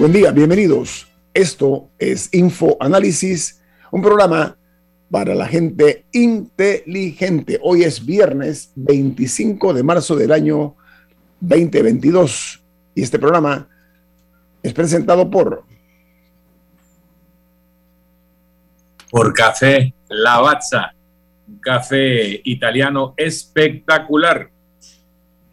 Buen día, bienvenidos. Esto es Info Análisis, un programa para la gente inteligente. Hoy es viernes 25 de marzo del año 2022 y este programa es presentado por por Café Lavazza, un café italiano espectacular.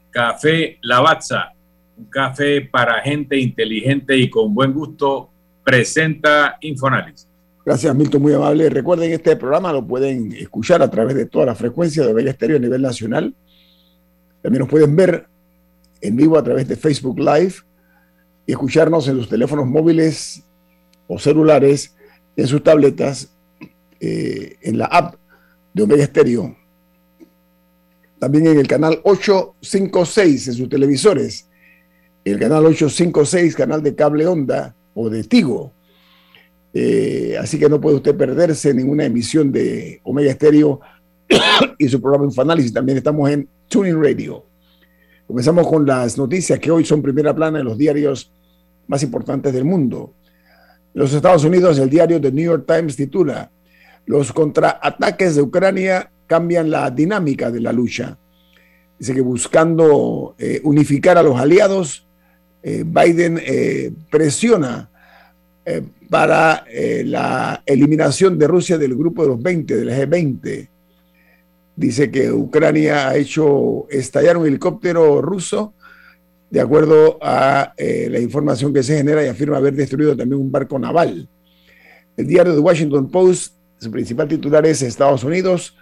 Café Lavazza un café para gente inteligente y con buen gusto, presenta Infoanálisis. Gracias, Milton, muy amable. Recuerden, este programa lo pueden escuchar a través de toda la frecuencia de Bella Estéreo a nivel nacional. También nos pueden ver en vivo a través de Facebook Live y escucharnos en sus teléfonos móviles o celulares, en sus tabletas, eh, en la app de Omega Estéreo. También en el canal 856 en sus televisores el canal 856, canal de cable onda o de Tigo. Eh, así que no puede usted perderse ninguna emisión de Omega Stereo y su programa Infoanálisis. También estamos en Tuning Radio. Comenzamos con las noticias que hoy son primera plana en los diarios más importantes del mundo. Los Estados Unidos, el diario The New York Times titula, Los contraataques de Ucrania cambian la dinámica de la lucha. Dice que buscando eh, unificar a los aliados, eh, Biden eh, presiona eh, para la eliminación de Rusia del grupo de los 20, del G20. Dice que Ucrania ha hecho estallar un helicóptero ruso, de acuerdo a la información que se genera, y afirma haber destruido también un barco naval. El diario The Washington Post, su principal titular es Estados Unidos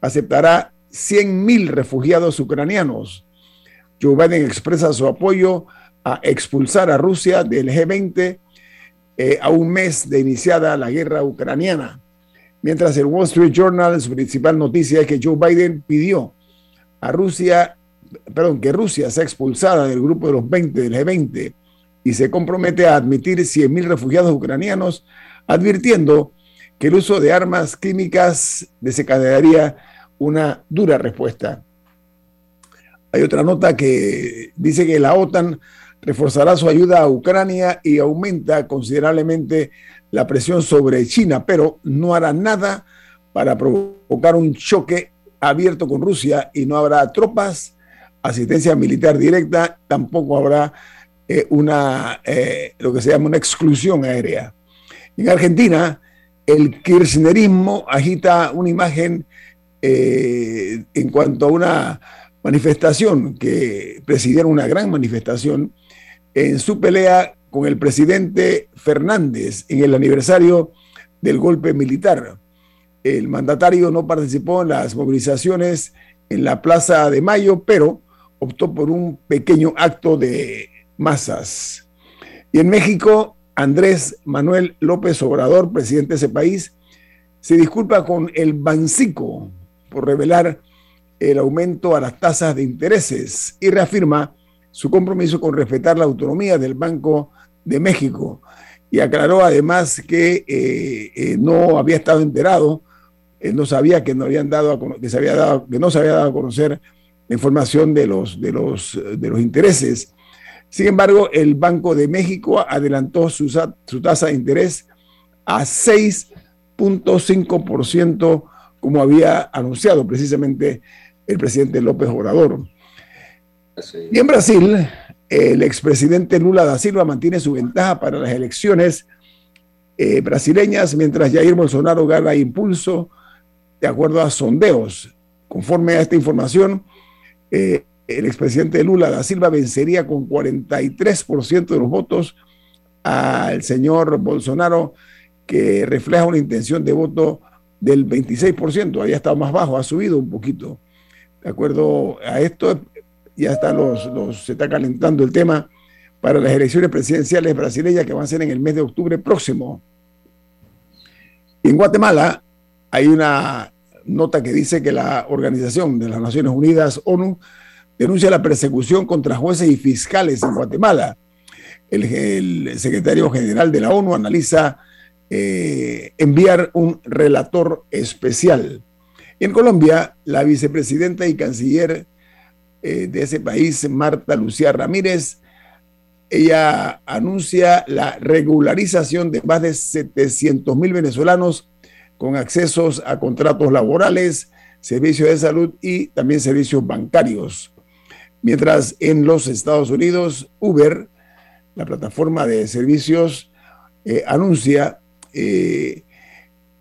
aceptará 100.000 refugiados ucranianos. Joe Biden expresa su apoyo expulsar a Rusia del G20 eh, a un mes de iniciada la guerra ucraniana. Mientras el Wall Street Journal, su principal noticia es que Joe Biden pidió a Rusia, perdón, que Rusia sea expulsada del grupo de los 20 del G20 y se compromete a admitir 100.000 refugiados ucranianos, advirtiendo que el uso de armas químicas desencadenaría una dura respuesta. Hay otra nota que dice que la OTAN reforzará su ayuda a Ucrania y aumenta considerablemente la presión sobre China, pero no hará nada para provocar un choque abierto con Rusia y no habrá tropas, asistencia militar directa, tampoco habrá eh, una, eh, lo que se llama una exclusión aérea. En Argentina, el kirchnerismo agita una imagen eh, en cuanto a una manifestación que presidieron una gran manifestación en su pelea con el presidente Fernández en el aniversario del golpe militar. El mandatario no participó en las movilizaciones en la Plaza de Mayo, pero optó por un pequeño acto de masas. Y en México, Andrés Manuel López Obrador, presidente de ese país, se disculpa con el Bancico por revelar el aumento a las tasas de intereses y reafirma su compromiso con respetar la autonomía del Banco de México y aclaró además que eh, eh, no había estado enterado, eh, no sabía que no habían dado que se había dado que no se había dado a conocer la información de los de los de los intereses. Sin embargo, el Banco de México adelantó su, su tasa de interés a 6.5% como había anunciado precisamente el presidente López Obrador. Y en Brasil, el expresidente Lula da Silva mantiene su ventaja para las elecciones eh, brasileñas, mientras Jair Bolsonaro gana impulso de acuerdo a sondeos. Conforme a esta información, eh, el expresidente Lula da Silva vencería con 43% de los votos al señor Bolsonaro, que refleja una intención de voto del 26%, había estado más bajo, ha subido un poquito. De acuerdo a esto, ya está los, se está calentando el tema para las elecciones presidenciales brasileñas que van a ser en el mes de octubre próximo. En Guatemala hay una nota que dice que la Organización de las Naciones Unidas, ONU, denuncia la persecución contra jueces y fiscales en Guatemala. El, secretario general de la ONU analiza eh, enviar un relator especial. en Colombia, la vicepresidenta y canciller eh, de ese país, Marta Lucía Ramírez, ella anuncia la regularización de más de 700 mil venezolanos con accesos a contratos laborales, servicios de salud y también servicios bancarios. Mientras en los Estados Unidos, Uber, la plataforma de servicios, eh, anuncia eh,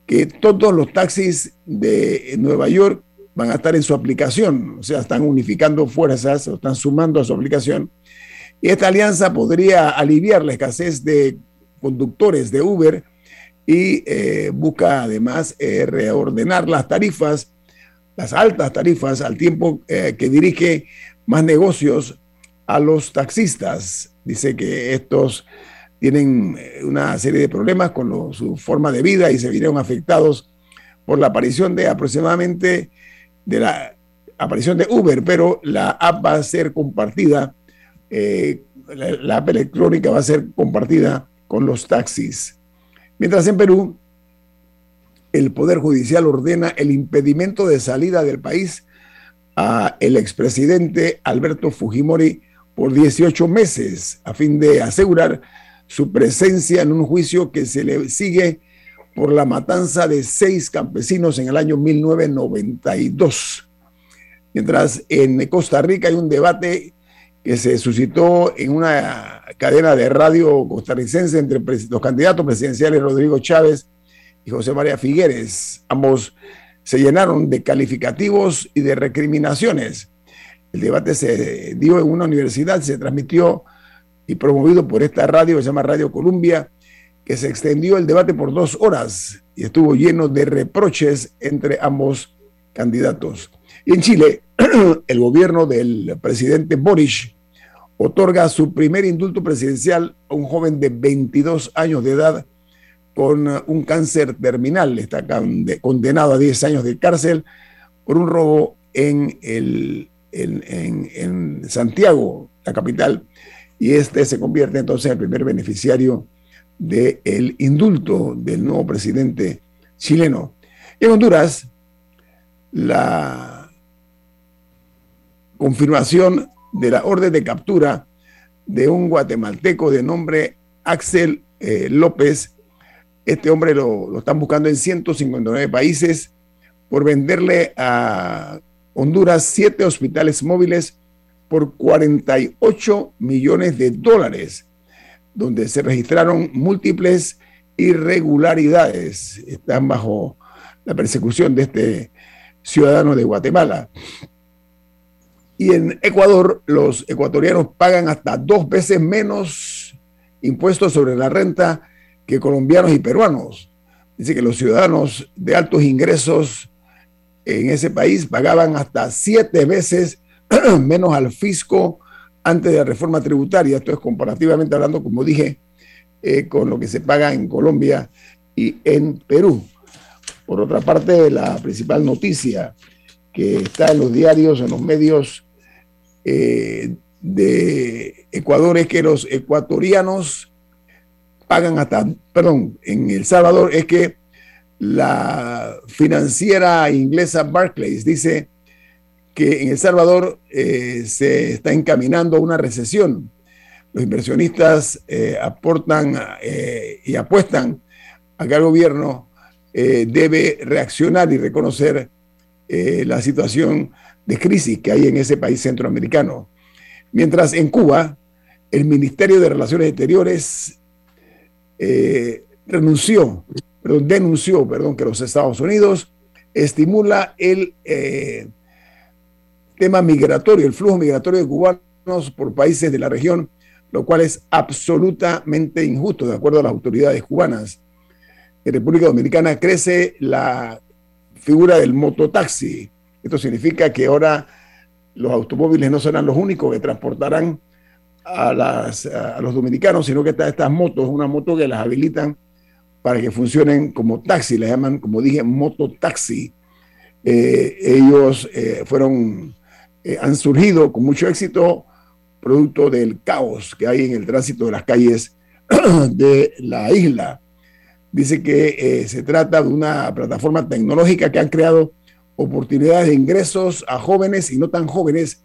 que todos los taxis de Nueva York van a estar en su aplicación, o sea, están unificando fuerzas o están sumando a su aplicación. Y esta alianza podría aliviar la escasez de conductores de Uber y eh, busca además reordenar las tarifas, las altas tarifas, al tiempo que dirige más negocios a los taxistas. Dice que estos tienen eh, una serie de problemas con su forma de vida y se vieron afectados por la aparición de aproximadamente de la aparición de Uber, pero la app va a ser compartida, eh, la, app electrónica va a ser compartida con los taxis. Mientras en Perú, el Poder Judicial ordena el impedimento de salida del país a el expresidente Alberto Fujimori por 18 meses a fin de asegurar su presencia en un juicio que se le sigue por la matanza de seis campesinos en el año 1992. Mientras en Costa Rica hay un debate que se suscitó en una cadena de radio costarricense entre los candidatos presidenciales Rodrigo Chávez y José María Figueres, ambos se llenaron de calificativos y de recriminaciones. El debate se dio en una universidad, se transmitió y promovido por esta radio que se llama Radio Columbia, que se extendió el debate por dos horas y estuvo lleno de reproches entre ambos candidatos. Y en Chile, el gobierno del presidente Boris otorga su primer indulto presidencial a un joven de 22 años de edad con un cáncer terminal. Está condenado a 10 años de cárcel por un robo en, el, en, Santiago, la capital. Y este se convierte entonces en el primer beneficiario del indulto del nuevo presidente chileno. En Honduras, la confirmación de la orden de captura de un guatemalteco de nombre Axel eh, López este hombre lo, están buscando en 159 países por venderle a Honduras siete hospitales móviles por 48 millones de dólares, donde se registraron múltiples irregularidades. Están bajo la persecución de este ciudadano de Guatemala. Y en Ecuador, los ecuatorianos pagan hasta dos veces menos impuestos sobre la renta que colombianos y peruanos. Dice que los ciudadanos de altos ingresos en ese país pagaban hasta siete veces menos al fisco antes de la reforma tributaria. Esto es comparativamente hablando, como dije, eh, con lo que se paga en Colombia y en Perú. Por otra parte, la principal noticia que está en los diarios, en los medios eh, de Ecuador es que los ecuatorianos pagan hasta, perdón, en El Salvador es que la financiera inglesa Barclays dice que en El Salvador eh, se está encaminando a una recesión. Los inversionistas eh, aportan eh, y apuestan a que el gobierno debe reaccionar y reconocer la situación de crisis que hay en ese país centroamericano. Mientras en Cuba, el Ministerio de Relaciones Exteriores renunció, perdón, denunció, que los Estados Unidos estimula el tema migratorio, el flujo migratorio de cubanos por países de la región, lo cual es absolutamente injusto, de acuerdo a las autoridades cubanas. En República Dominicana crece la figura del mototaxi. Esto significa que ahora los automóviles no serán los únicos que transportarán a, los dominicanos, sino que estas motos, una moto que las habilitan para que funcionen como taxi, le llaman, como dije, mototaxi. Eh, ellos eh, fueron, eh, han surgido con mucho éxito producto del caos que hay en el tránsito de las calles de la isla. Dice que se trata de una plataforma tecnológica que han creado oportunidades de ingresos a jóvenes y no tan jóvenes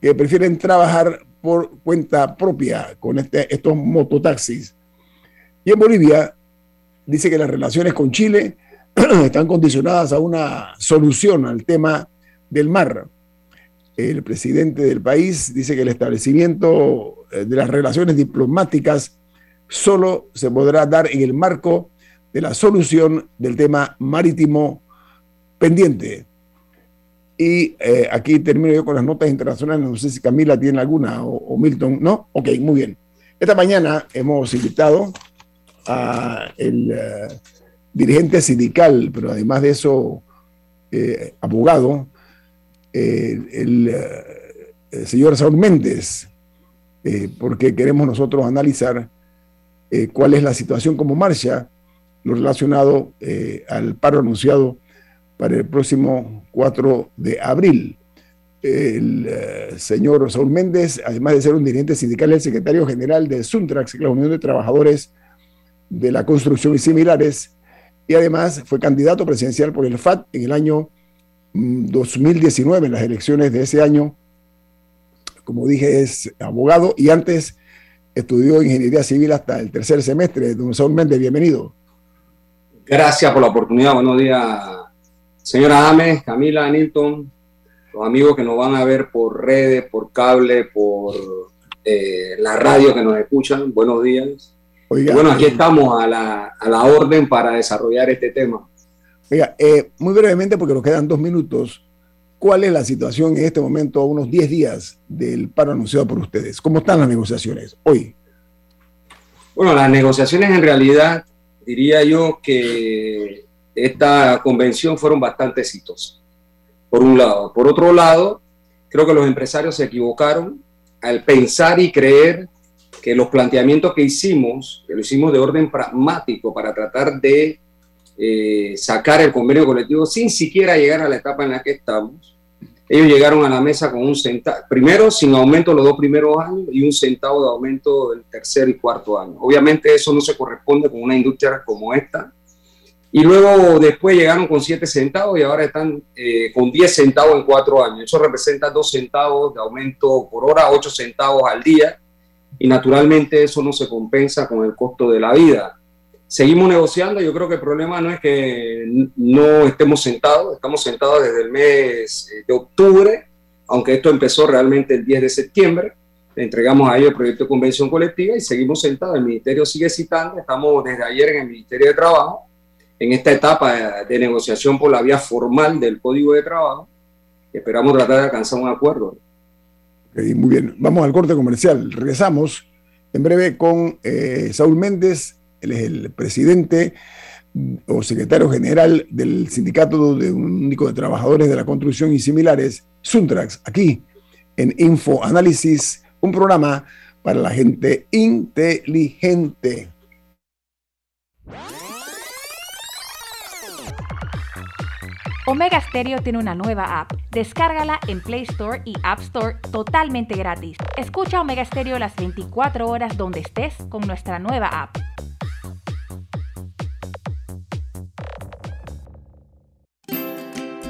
que prefieren trabajar por cuenta propia con este, estos mototaxis. Y en Bolivia dice que las relaciones con Chile están condicionadas a una solución al tema del mar. El presidente del país dice que el establecimiento eh, de las relaciones diplomáticas solo se podrá dar en el marco de la solución del tema marítimo pendiente. Y eh, aquí termino yo con las notas internacionales. No sé si Camila tiene alguna o, Milton. ¿No? Ok, muy bien. Esta mañana hemos invitado a el eh, dirigente sindical, pero además de eso, abogado, el, señor Saúl Méndez, porque queremos nosotros analizar cuál es la situación como marcha, lo relacionado al paro anunciado para el próximo 4 de abril. El eh, señor Saúl Méndez, además de ser un dirigente sindical, es el secretario general de Suntrax, la Unión de Trabajadores de la Construcción y similares, y además fue candidato presidencial por el FAT en el año 2019, mm, en las elecciones de ese año. Como dije, es abogado y antes estudió ingeniería civil hasta el tercer semestre. Don Saúl Méndez, bienvenido. Gracias por la oportunidad. Buenos días, Señora Ames, Camila, Nilton, los amigos que nos van a ver por redes, por cable, por eh, la radio que nos escuchan, buenos días. bueno, aquí estamos a la, a la, orden para desarrollar este tema. Eh, muy brevemente, porque nos quedan dos minutos, ¿cuál es la situación en este momento, a unos 10 días del paro anunciado por ustedes? ¿Cómo están las negociaciones hoy? Bueno, las negociaciones en realidad, diría yo que esta convención fueron bastante exitosas, por un lado. Por otro lado, creo que los empresarios se equivocaron al pensar y creer que los planteamientos que hicimos, que lo hicimos de orden pragmático para tratar de eh, sacar el convenio colectivo sin siquiera llegar a la etapa en la que estamos, ellos llegaron a la mesa con un centavo, primero sin aumento los dos primeros años y un centavo de aumento del tercer y cuarto año. Obviamente eso no se corresponde con una industria como esta, y luego después llegaron con 7 centavos y ahora están eh, con 10 centavos en 4 años. Eso representa 2 centavos de aumento por hora, 8 centavos al día y naturalmente eso no se compensa con el costo de la vida. Seguimos negociando, yo creo que el problema no es que no estemos sentados, estamos sentados desde el mes eh, de octubre, aunque esto empezó realmente el 10 de septiembre, le entregamos a ellos el proyecto de convención colectiva y seguimos sentados, el ministerio sigue citando, estamos desde ayer en el Ministerio de Trabajo, en esta etapa de negociación por la vía formal del Código de Trabajo. Esperamos tratar de alcanzar un acuerdo. muy bien, vamos al corte comercial. Regresamos en breve con eh, Saúl Méndez, él es el presidente o secretario general del Sindicato de Único de Trabajadores de la Construcción y similares, Suntrax, aquí en Info Análisis, un programa para la gente inteligente. Omega Stereo tiene una nueva app. Descárgala en Play Store y App Store totalmente gratis. Escucha Omega Stereo las 24 horas donde estés con nuestra nueva app.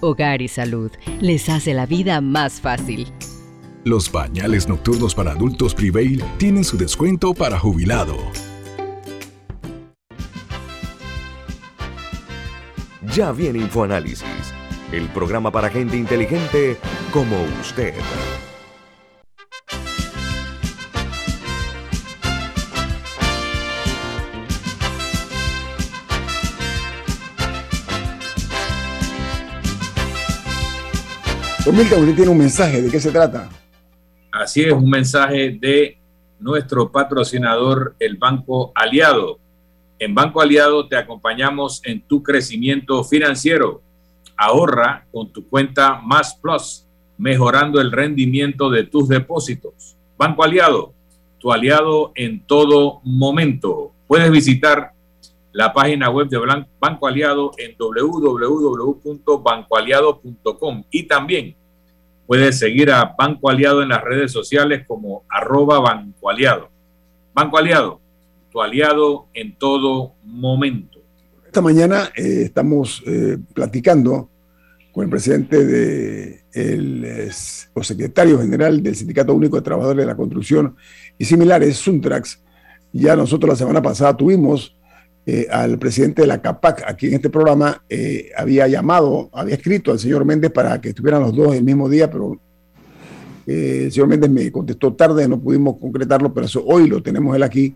Hogar y Salud les hace la vida más fácil. Los pañales nocturnos para adultos Prevail tienen su descuento para jubilado. Ya viene InfoAnálisis, el programa para gente inteligente como usted. Milka, usted tiene un mensaje, ¿de qué se trata? Así es, un mensaje de nuestro patrocinador, el Banco Aliado. En Banco Aliado te acompañamos en tu crecimiento financiero. Ahorra con tu cuenta Más Plus, mejorando el rendimiento de tus depósitos. Banco Aliado, tu aliado en todo momento. Puedes visitar la página web de Banco Aliado en www.bancoaliado.com y también puedes seguir a Banco Aliado en las redes sociales como arroba Banco Aliado. Banco Aliado, tu aliado en todo momento. Esta mañana eh, estamos eh, platicando con el presidente de el, secretario general del Sindicato Único de Trabajadores de la Construcción y similares, Suntrax. Ya nosotros la semana pasada tuvimos eh, al presidente de la CAPAC aquí en este programa, eh, había llamado, había escrito al señor Méndez para que estuvieran los dos el mismo día, pero eh, el señor Méndez me contestó tarde, no pudimos concretarlo, pero eso, hoy lo tenemos él aquí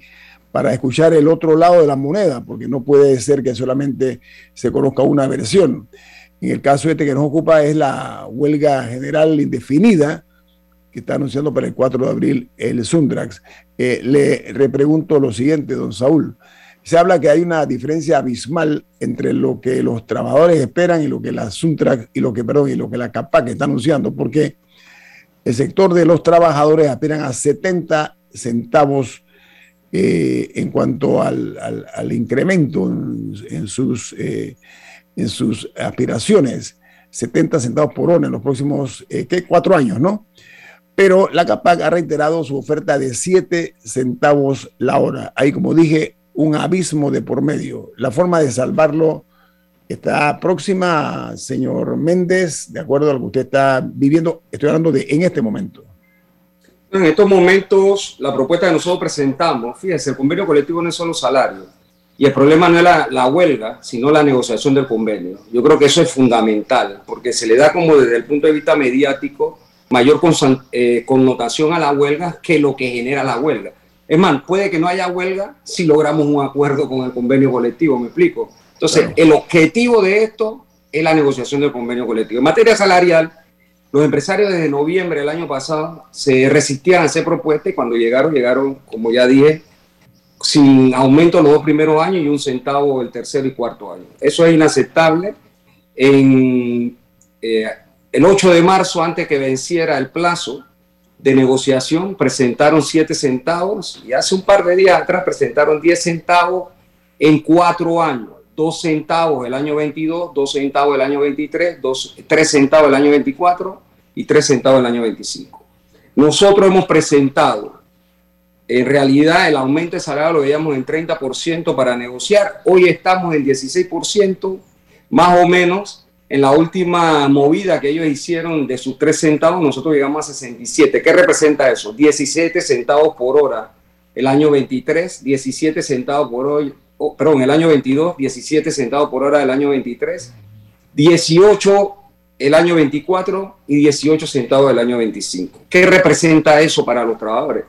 para escuchar el otro lado de la moneda, porque no puede ser que solamente se conozca una versión. En el caso este que nos ocupa es la huelga general indefinida que está anunciando para el 4 de abril el Sundrax. le repregunto lo siguiente, don Saúl se habla que hay una diferencia abismal entre lo que los trabajadores esperan y lo que la Suntrack y lo que, perdón, y lo que la CAPAC está anunciando, porque el sector de los trabajadores aspiran a 70 centavos eh, en cuanto al, incremento en, sus, eh, en sus aspiraciones, 70 centavos por hora en los próximos eh, ¿qué? cuatro años, ¿no? Pero la CAPAC ha reiterado su oferta de 7 centavos la hora. Ahí, como dije, un abismo de por medio. La forma de salvarlo está próxima, señor Méndez, de acuerdo a lo que usted está viviendo. Estoy hablando de en este momento. En estos momentos, la propuesta que nosotros presentamos, fíjense, el convenio colectivo no es solo salario. Y el problema no es la, huelga, sino la negociación del convenio. Yo creo que eso es fundamental, porque se le da como desde el punto de vista mediático mayor eh, connotación a la huelga que lo que genera la huelga. Es más, puede que no haya huelga si logramos un acuerdo con el convenio colectivo, me explico. Entonces, el objetivo de esto es la negociación del convenio colectivo. En materia salarial, los empresarios desde noviembre del año pasado se resistían a hacer propuestas y cuando llegaron, llegaron, como ya dije, sin aumento los dos primeros años y un centavo el tercero y cuarto año. Eso es inaceptable. En, eh, el 8 de marzo, antes que venciera el plazo, de negociación presentaron 7 centavos y hace un par de días atrás presentaron 10 centavos en cuatro años. 2 centavos el año 22, 2 centavos el año 23, 2, 3 centavos el año 24 y 3 centavos el año 25. Nosotros hemos presentado, en realidad el aumento de salario lo veíamos en 30% para negociar, hoy estamos en 16%, más o menos, en la última movida que ellos hicieron de sus 3 centavos, nosotros llegamos a 67. ¿Qué representa eso? 17 centavos por hora el año 23, 17 centavos por hoy, oh, perdón, el año 22, 17 centavos por hora el año 23, 18 el año 24 y 18 centavos el año 25. ¿Qué representa eso para los trabajadores?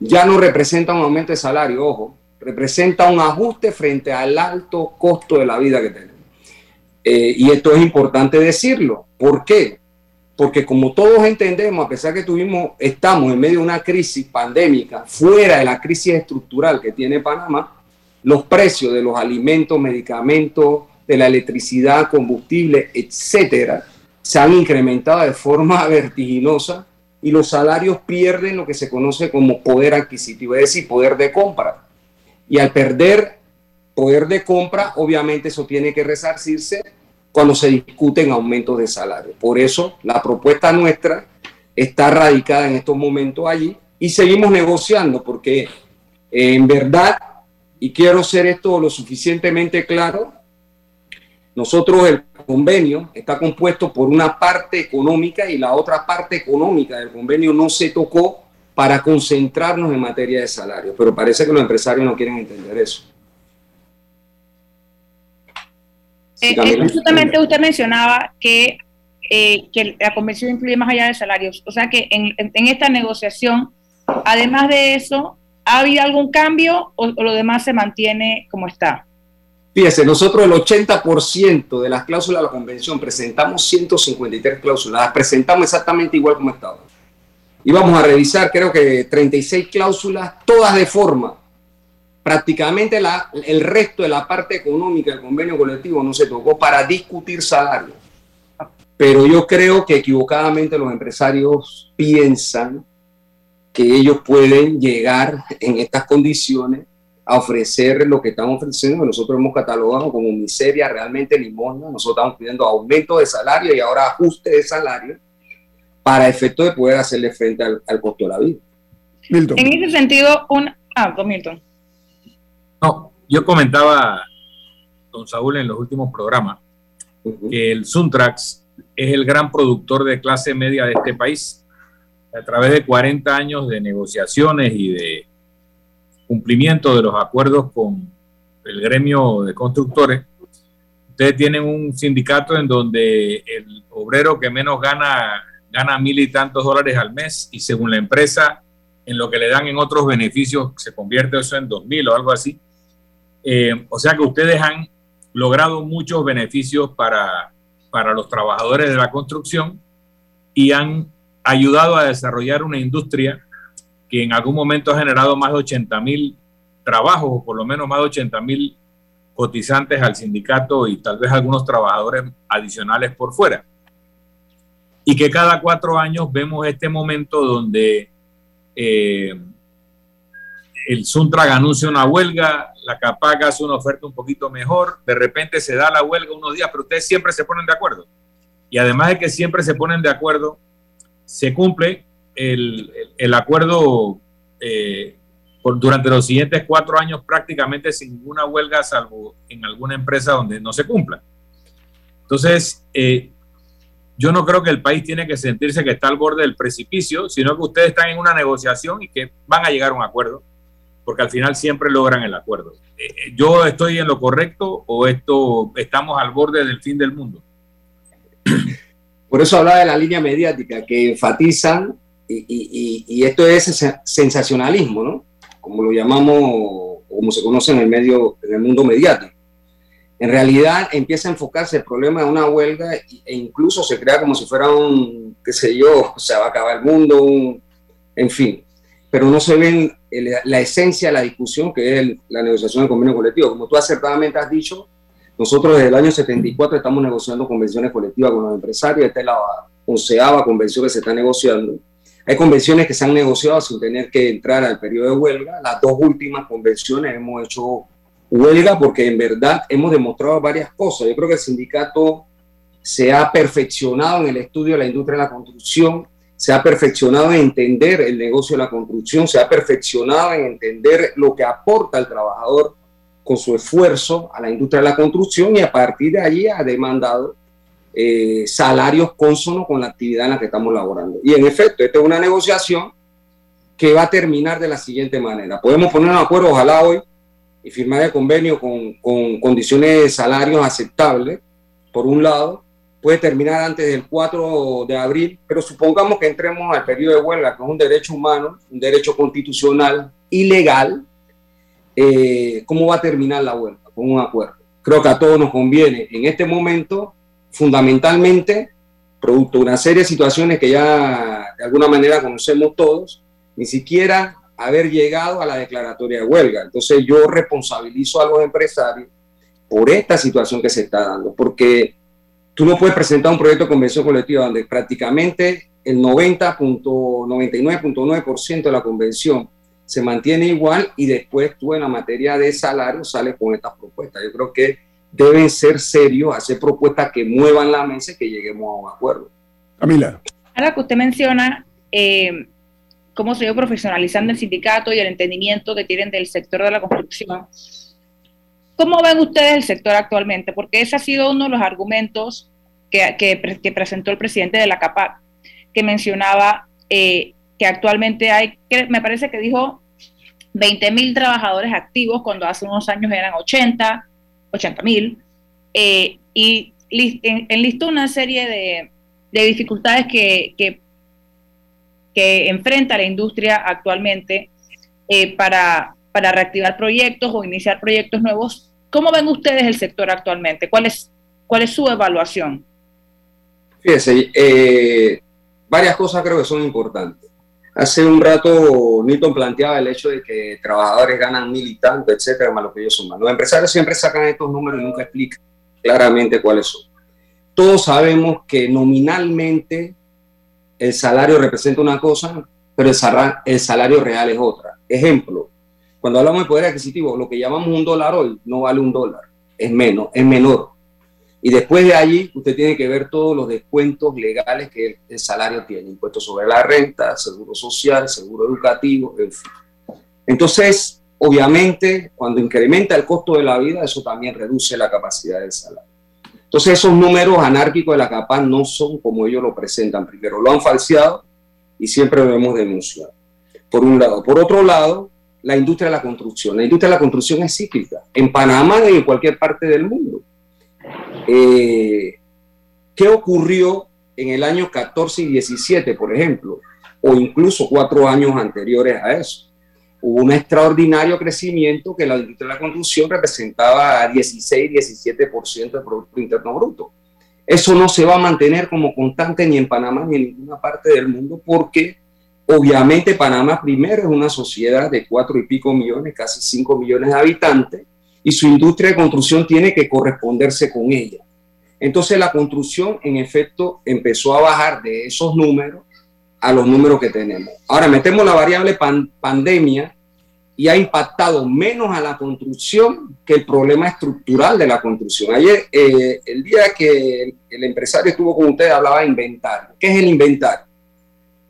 Ya no representa un aumento de salario, ojo, representa un ajuste frente al alto costo de la vida que tenemos. Eh, y esto es importante decirlo. ¿Por qué? Porque como todos entendemos, a pesar que tuvimos, estamos en medio de una crisis pandémica, fuera de la crisis estructural que tiene Panamá, los precios de los alimentos, medicamentos, de la electricidad, combustible, etcétera, se han incrementado de forma vertiginosa y los salarios pierden lo que se conoce como poder adquisitivo, es decir, poder de compra. Y al perder poder de compra, obviamente eso tiene que resarcirse cuando se discuten aumentos de salario. Por eso la propuesta nuestra está radicada en estos momentos allí y seguimos negociando porque eh, en verdad y quiero ser esto lo suficientemente claro, nosotros el convenio está compuesto por una parte económica y la otra parte económica del convenio no se tocó para concentrarnos en materia de salario, pero parece que los empresarios no quieren entender eso. Eh, eh, justamente usted mencionaba que, eh, que, la convención incluye más allá de salarios, o sea que en, en, esta negociación, además de eso, ¿ha habido algún cambio o, o lo demás se mantiene como está? Fíjese, nosotros el 80% de las cláusulas de la convención presentamos 153 cláusulas, las presentamos exactamente igual como estaban. Y vamos a revisar, creo que 36 cláusulas, todas de forma. Prácticamente la, el resto de la parte económica del convenio colectivo no se tocó para discutir salario. Pero yo creo que equivocadamente los empresarios piensan que ellos pueden llegar en estas condiciones a ofrecer lo que están ofreciendo, que nosotros hemos catalogado como miseria, realmente limosna. Nosotros estamos pidiendo aumento de salario y ahora ajuste de salario para efecto de poder hacerle frente al, costo de la vida. Milton. En ese sentido, un... Ah, don Milton. No, yo comentaba, don Saúl, en los últimos programas, que el Suntrax es el gran productor de clase media de este país. A través de 40 años de negociaciones y de cumplimiento de los acuerdos con el gremio de constructores, ustedes tienen un sindicato en donde el obrero que menos gana gana mil y tantos dólares al mes y según la empresa, en lo que le dan en otros beneficios, se convierte eso en dos mil o algo así. Eh, o sea que ustedes han logrado muchos beneficios para, para los trabajadores de la construcción y han ayudado a desarrollar una industria que en algún momento ha generado más de 80 mil trabajos, o por lo menos más de 80 mil cotizantes al sindicato y tal vez algunos trabajadores adicionales por fuera. Y que cada cuatro años vemos este momento donde eh, el Suntrag anuncia una huelga, la CAPAC hace una oferta un poquito mejor, de repente se da la huelga unos días, pero ustedes siempre se ponen de acuerdo. Y además de que siempre se ponen de acuerdo, se cumple el, acuerdo eh, por, durante los siguientes cuatro años prácticamente sin ninguna huelga, salvo en alguna empresa donde no se cumpla. Entonces, eh, yo no creo que el país tiene que sentirse que está al borde del precipicio, sino que ustedes están en una negociación y que van a llegar a un acuerdo, porque al final siempre logran el acuerdo. Eh, ¿Yo estoy en lo correcto o esto estamos al borde del fin del mundo? Por eso hablaba de la línea mediática, que enfatizan y, esto es sensacionalismo, ¿no? Como lo llamamos, como se conoce en el medio, en el mundo mediático. En realidad empieza a enfocarse el problema de una huelga e incluso se crea como si fuera un, qué sé yo, se va a acabar el mundo, en fin. Pero no se ve la esencia de la discusión que es la negociación del convenio colectivo. Como tú acertadamente has dicho, nosotros desde el año 74 estamos negociando convenciones colectivas con los empresarios. Esta es la onceava convención que se está negociando. Hay convenciones que se han negociado sin tener que entrar al periodo de huelga. Las dos últimas convenciones hemos hecho huelga porque en verdad hemos demostrado varias cosas. Yo creo que el sindicato se ha perfeccionado en el estudio de la industria de la construcción, se ha perfeccionado en entender el negocio de la construcción, se ha perfeccionado en entender lo que aporta el trabajador con su esfuerzo a la industria de la construcción y a partir de allí ha demandado eh, salarios consonos con la actividad en la que estamos laborando. Y en efecto, esta es una negociación que va a terminar de la siguiente manera. Podemos poner un acuerdo, ojalá hoy, y firmar el convenio con, con condiciones de salarios aceptables, por un lado, puede terminar antes del 4 de abril, pero supongamos que entremos al periodo de huelga, que es un derecho humano, un derecho constitucional y legal, eh, ¿cómo va a terminar la huelga? Con un acuerdo. Creo que a todos nos conviene en este momento fundamentalmente producto de una serie de situaciones que ya de alguna manera conocemos todos, ni siquiera haber llegado a la declaratoria de huelga. Entonces yo responsabilizo a los empresarios por esta situación que se está dando, porque tú no puedes presentar un proyecto de convención colectiva donde prácticamente el 90.99.9% de la convención se mantiene igual y después tú en la materia de salario sales con estas propuestas. Yo creo que deben ser serios, hacer propuestas que muevan la mesa y que lleguemos a un acuerdo. Camila. Ahora que usted menciona, eh, cómo se ha ido profesionalizando el sindicato y el entendimiento que tienen del sector de la construcción. ¿Cómo ven ustedes el sector actualmente? Porque ese ha sido uno de los argumentos que, presentó el presidente de la CAPAC, que mencionaba eh, que actualmente hay, que me parece que dijo 20 mil trabajadores activos cuando hace unos años eran 80, 80 mil, eh, y enlistó una serie de, de dificultades que, enfrenta la industria actualmente eh, para reactivar proyectos o iniciar proyectos nuevos. ¿Cómo ven ustedes el sector actualmente? ¿Cuál es, cuál es su evaluación? Fíjense, eh, varias cosas creo que son importantes. Hace un rato Newton planteaba el hecho de que trabajadores ganan mil y tanto, etcétera, más lo que ellos suman. Los empresarios siempre sacan estos números y nunca explican claramente cuáles son. Todos sabemos que nominalmente el salario representa una cosa, pero el salario real es otra. Ejemplo, cuando hablamos de poder adquisitivo, lo que llamamos un dólar hoy no vale un dólar, es menos, es menor. Y después de allí, usted tiene que ver todos los descuentos legales que el, salario tiene. Impuestos sobre la renta, seguro social, seguro educativo, en fin. Entonces, obviamente, cuando incrementa el costo de la vida, eso también reduce la capacidad del salario. Entonces, esos números anárquicos de la CAPAC no son como ellos lo presentan. Primero, lo han falseado y siempre lo hemos denunciado. Por un lado. Por otro lado, la industria de la construcción. La industria de la construcción es cíclica. En Panamá y en cualquier parte del mundo. Eh, ¿Qué ocurrió en el año 14 y 17, por ejemplo? O incluso cuatro años anteriores a eso. Hubo un extraordinario crecimiento que la industria de la construcción representaba 16, 17% del Producto Interno Bruto. Eso no se va a mantener como constante ni en Panamá ni en ninguna parte del mundo porque obviamente Panamá primero es una sociedad de cuatro y pico millones, casi cinco millones de habitantes, y su industria de construcción tiene que corresponderse con ella. Entonces la construcción en efecto empezó a bajar de esos números a los números que tenemos. Ahora metemos la variable pandemia y ha impactado menos a la construcción que el problema estructural de la construcción. Ayer, eh, el día que el empresario estuvo con ustedes, hablaba de inventario. ¿Qué es el inventario?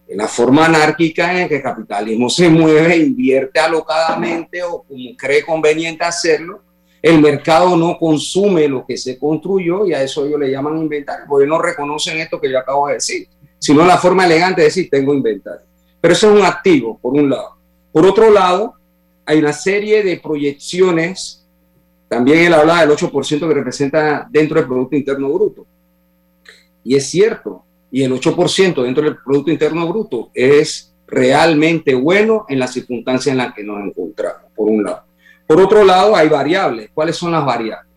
En la forma anárquica en que el capitalismo se mueve, invierte alocadamente o como cree conveniente hacerlo, el mercado no consume lo que se construyó y a eso ellos le llaman inventario, porque no reconocen esto que yo acabo de decir, sino la forma elegante de decir tengo inventario. Pero eso es un activo, por un lado. Por otro lado, hay una serie de proyecciones, también él habla del 8% que representa dentro del Producto Interno Bruto. Y es cierto, y el 8% dentro del Producto Interno Bruto es realmente bueno en las circunstancias en las que nos encontramos, por un lado. Por otro lado, hay variables. ¿Cuáles son las variables?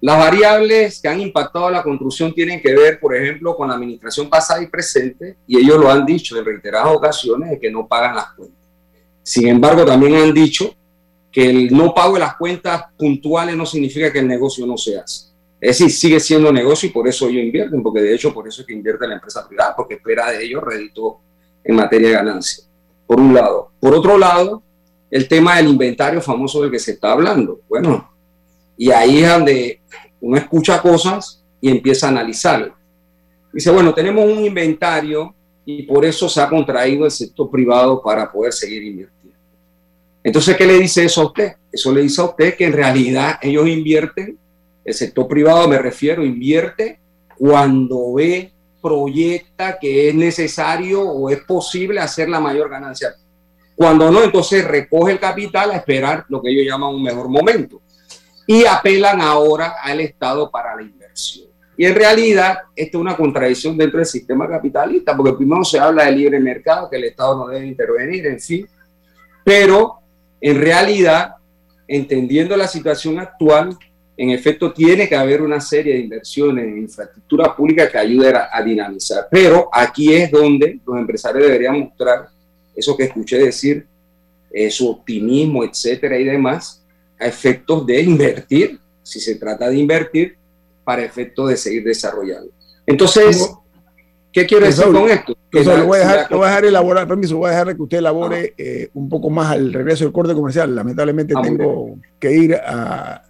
Las variables que han impactado a la construcción tienen que ver, por ejemplo, con la administración pasada y presente, y ellos lo han dicho en reiteradas ocasiones de que no pagan las cuentas. Sin embargo, también han dicho que el no pago de las cuentas puntuales no significa que el negocio no se hace. Es decir, sigue siendo negocio y por eso ellos invierten, porque de hecho por eso es que invierte la empresa privada, porque espera de ellos rédito en materia de ganancia. Por un lado. Por otro lado, el tema del inventario famoso del que se está hablando. Bueno, y ahí es donde uno escucha cosas y empieza a analizar. Dice, bueno, tenemos un inventario y por eso se ha contraído el sector privado para poder seguir invirtiendo. Entonces, ¿qué le dice eso a usted? Eso le dice a usted que en realidad ellos invierten, el sector privado me refiero, invierte cuando ve, proyecta que es necesario o es posible hacer la mayor ganancia cuando no, entonces recoge el capital a esperar lo que ellos llaman un mejor momento. Y apelan ahora al Estado para la inversión. Y en realidad, esto es una contradicción dentro del sistema capitalista, porque primero se habla de libre mercado, que el Estado no debe intervenir, en fin. Pero en realidad, entendiendo la situación actual, en efecto tiene que haber una serie de inversiones en infraestructura pública que ayuden a, a dinamizar. Pero aquí es donde los empresarios deberían mostrar eso que escuché decir, eh, su optimismo, etcétera y demás, a efectos de invertir, si se trata de invertir, para efectos de seguir desarrollando. Entonces, ¿qué quiero decir con esto? lo, voy a dejar, elaborar, permiso, voy a dejar que usted elabore eh, un poco más al regreso del corte comercial. Lamentablemente ah, tengo que ir a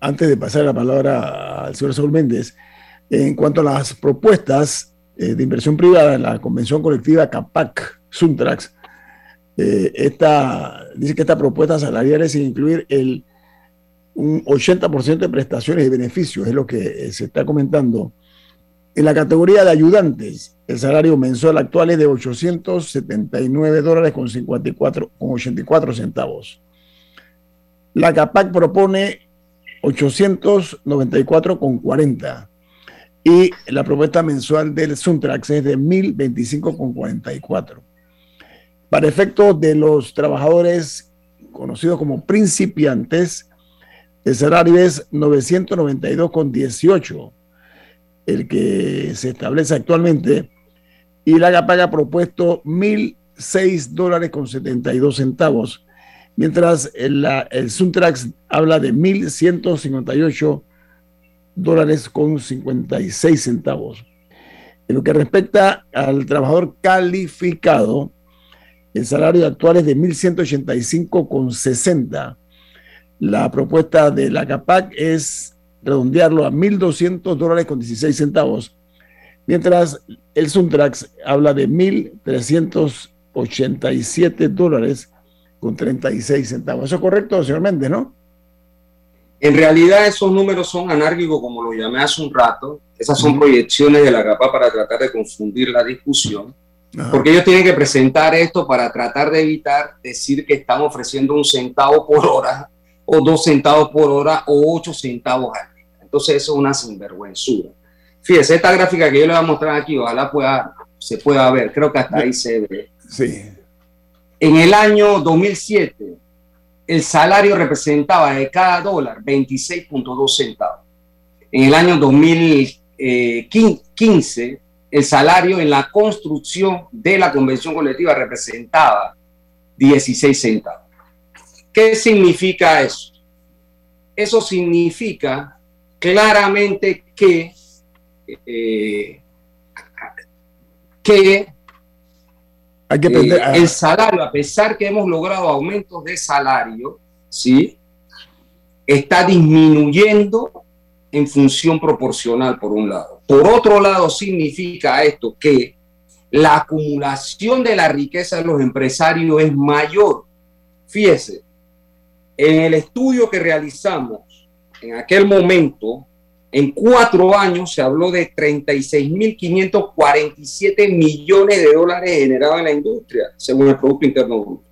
antes de pasar la palabra al señor Saúl Méndez, en cuanto a las propuestas eh, de inversión privada en la convención colectiva CAPAC Suntrax, eh, esta, dice que estas propuestas salariales sin incluir el, un 80% de prestaciones y beneficios, es lo que se está comentando. En la categoría de ayudantes, el salario mensual actual es de 879 dólares con, 54, con 84 centavos. La CAPAC propone 894,40 y la propuesta mensual del Suntrax es de 1025,44. Para efectos de los trabajadores conocidos como principiantes, el salario es 992,18, el que se establece actualmente, y la ha propuesto 1.006 dólares con 72 centavos mientras el, Suntrax habla de 1.158 dólares con 56 centavos. En lo que respecta al trabajador calificado, el salario actual es de 1.185 con 60. La propuesta de la CAPAC es redondearlo a 1.200 dólares con 16 centavos, mientras el Suntrax habla de 1.387 dólares con 36 centavos. ¿Eso es correcto, señor Méndez, no? En realidad esos números son anárquicos, como lo llamé hace un rato. Esas son proyecciones de la CAPA para tratar de confundir la discusión. Porque ellos tienen que presentar esto para tratar de evitar decir que están ofreciendo un centavo por hora, o dos centavos por hora, o ocho centavos al día. Entonces eso es una sinvergüenzura. Fíjese, esta gráfica que yo le voy a mostrar aquí, ojalá pueda, se pueda ver. Creo que hasta ahí se ve. Sí. En el año 2007, el salario representaba de cada dólar 26.2 centavos. En el año 2015, el salario en la construcción de la convención colectiva representaba 16 centavos. ¿Qué significa eso? Eso significa claramente que, eh, que hay que aprender a... el salario, a pesar que hemos logrado aumentos de salario, ¿sí? está disminuyendo en función proporcional, por un lado. Por otro lado, significa esto que la acumulación de la riqueza de los empresarios es mayor. Fíjese, en el estudio que realizamos en aquel momento, en cuatro años se habló de 36.547 millones de dólares generados en la industria, según el Producto Interno Bruto.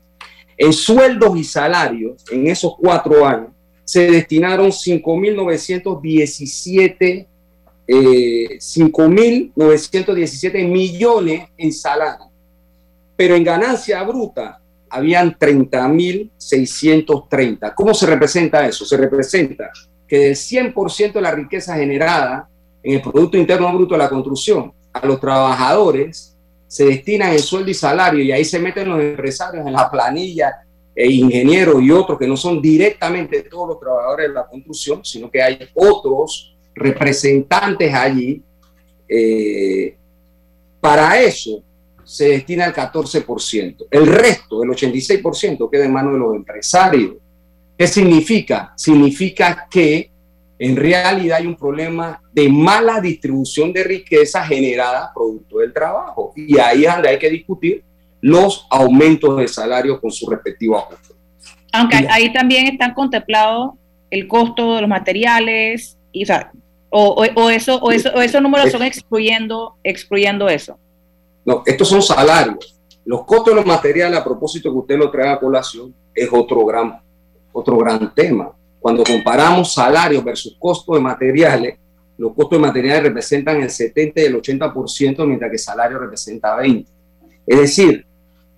En sueldos y salarios, en esos cuatro años, se destinaron 5.917 eh, 5.917 millones en salario, pero en ganancia bruta habían 30.630. ¿Cómo se representa eso? Se representa que del 100% de la riqueza generada en el Producto Interno Bruto de la construcción a los trabajadores se destinan el sueldo y salario y ahí se meten los empresarios en la planilla e ingenieros y otros que no son directamente todos los trabajadores de la construcción, sino que hay otros representantes allí. Eh, para eso se destina el 14%. El resto, el 86%, queda en manos de los empresarios. ¿Qué significa? Significa que en realidad hay un problema de mala distribución de riqueza generada producto del trabajo. Y ahí es donde hay que discutir los aumentos de salario con su respectivo ajuste. Aunque ahí también están contemplados el costo de los materiales, y, o, o, eso, o, eso, o esos números son excluyendo, excluyendo eso. No, estos son salarios. Los costos de los materiales, a propósito que usted lo trae a colación, es otro gran, otro gran tema. Cuando comparamos salarios versus costos de materiales, los costos de materiales representan el 70 y el 80%, mientras que salario representa 20. Es decir,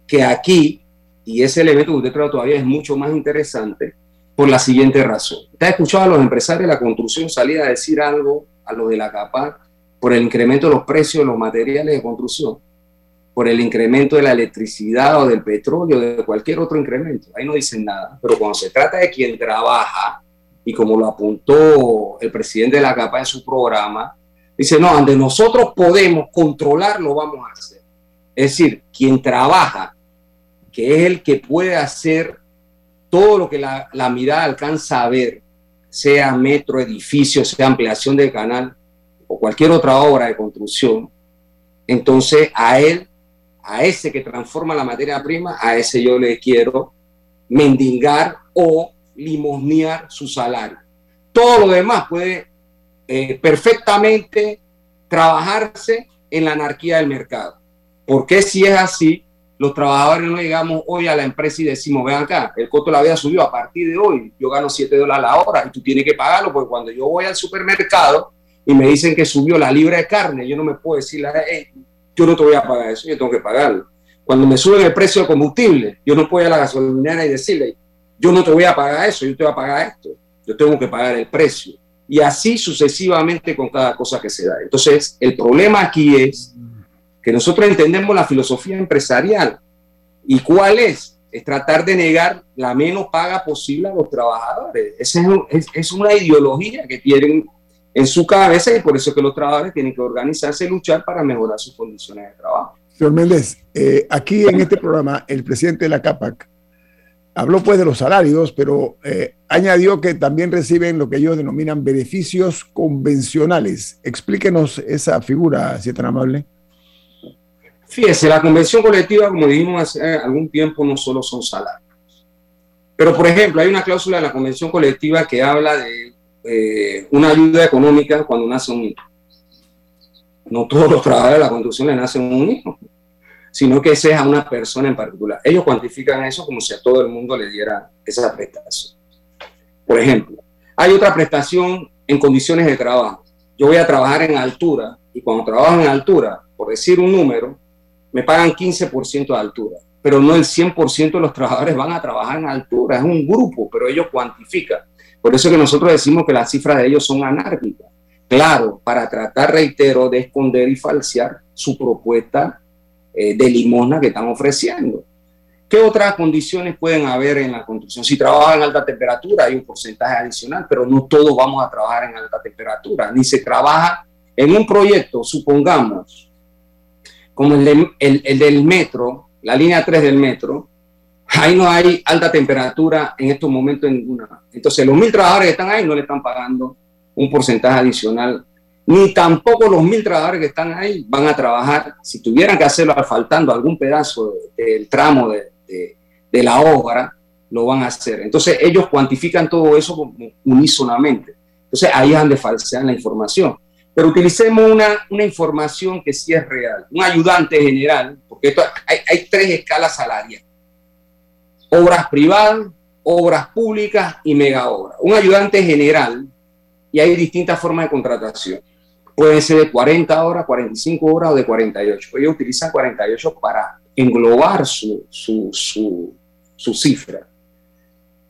que aquí, y ese elemento que usted trae todavía es mucho más interesante, por la siguiente razón. Usted ha escuchado a los empresarios de la construcción salir a decir algo a los de la CAPAC por el incremento de los precios de los materiales de construcción por el incremento de la electricidad o del petróleo, de cualquier otro incremento. Ahí no dicen nada. Pero cuando se trata de quien trabaja, y como lo apuntó el presidente de la CAPA en su programa, dice, no, donde nosotros podemos controlarlo, vamos a hacer. Es decir, quien trabaja, que es el que puede hacer todo lo que la, la mirada alcanza a ver, sea metro, edificio, sea ampliación del canal o cualquier otra obra de construcción, entonces a él a ese que transforma la materia prima, a ese yo le quiero mendigar o limosnear su salario. Todo lo demás puede eh, perfectamente trabajarse en la anarquía del mercado. Porque si es así, los trabajadores no llegamos hoy a la empresa y decimos, vean acá, el costo de la vida subió a partir de hoy, yo gano 7 dólares la hora y tú tienes que pagarlo, porque cuando yo voy al supermercado y me dicen que subió la libra de carne, yo no me puedo decir, hey, yo no te voy a pagar eso, yo tengo que pagarlo. Cuando me suben el precio de combustible, yo no puedo ir a la gasolinera y decirle, yo no te voy a pagar eso, yo te voy a pagar esto, yo tengo que pagar el precio. Y así sucesivamente con cada cosa que se da. Entonces, el problema aquí es que nosotros entendemos la filosofía empresarial. ¿Y cuál es? Es tratar de negar la menos paga posible a los trabajadores. Esa es, es una ideología que tienen en su cabeza y por eso es que los trabajadores tienen que organizarse y luchar para mejorar sus condiciones de trabajo. Señor Méndez, eh, aquí en este programa el presidente de la CAPAC habló pues de los salarios, pero eh, añadió que también reciben lo que ellos denominan beneficios convencionales. Explíquenos esa figura, si es tan amable. Fíjese, la convención colectiva, como dijimos hace algún tiempo, no solo son salarios. Pero, por ejemplo, hay una cláusula de la convención colectiva que habla de eh, una ayuda económica cuando nace un hijo. No todos los trabajadores de la construcción le nacen un hijo, sino que sea a una persona en particular. Ellos cuantifican eso como si a todo el mundo le diera esa prestación. Por ejemplo, hay otra prestación en condiciones de trabajo. Yo voy a trabajar en altura y cuando trabajo en altura, por decir un número, me pagan 15% de altura, pero no el 100% de los trabajadores van a trabajar en altura, es un grupo, pero ellos cuantifican. Por eso que nosotros decimos que las cifras de ellos son anárquicas. Claro, para tratar, reitero, de esconder y falsear su propuesta eh, de limosna que están ofreciendo. ¿Qué otras condiciones pueden haber en la construcción? Si trabajan en alta temperatura hay un porcentaje adicional, pero no todos vamos a trabajar en alta temperatura, ni se trabaja en un proyecto, supongamos, como el, el del metro, la línea 3 del metro, Ahí no hay alta temperatura en estos momentos ninguna. Entonces, los mil trabajadores que están ahí no le están pagando un porcentaje adicional, ni tampoco los mil trabajadores que están ahí van a trabajar, si tuvieran que hacerlo faltando algún pedazo del tramo de, de, la obra, lo van a hacer. Entonces, ellos cuantifican todo eso unísonamente. Entonces, ahí es donde falsean la información. Pero utilicemos una, una información que sí es real. Un ayudante general, porque hay, hay tres escalas salariales obras privadas, obras públicas y mega obras. Un ayudante general, y hay distintas formas de contratación. Pueden ser de 40 horas, 45 horas o de 48. Ellos utilizan 48 para englobar su, su, su, su cifra.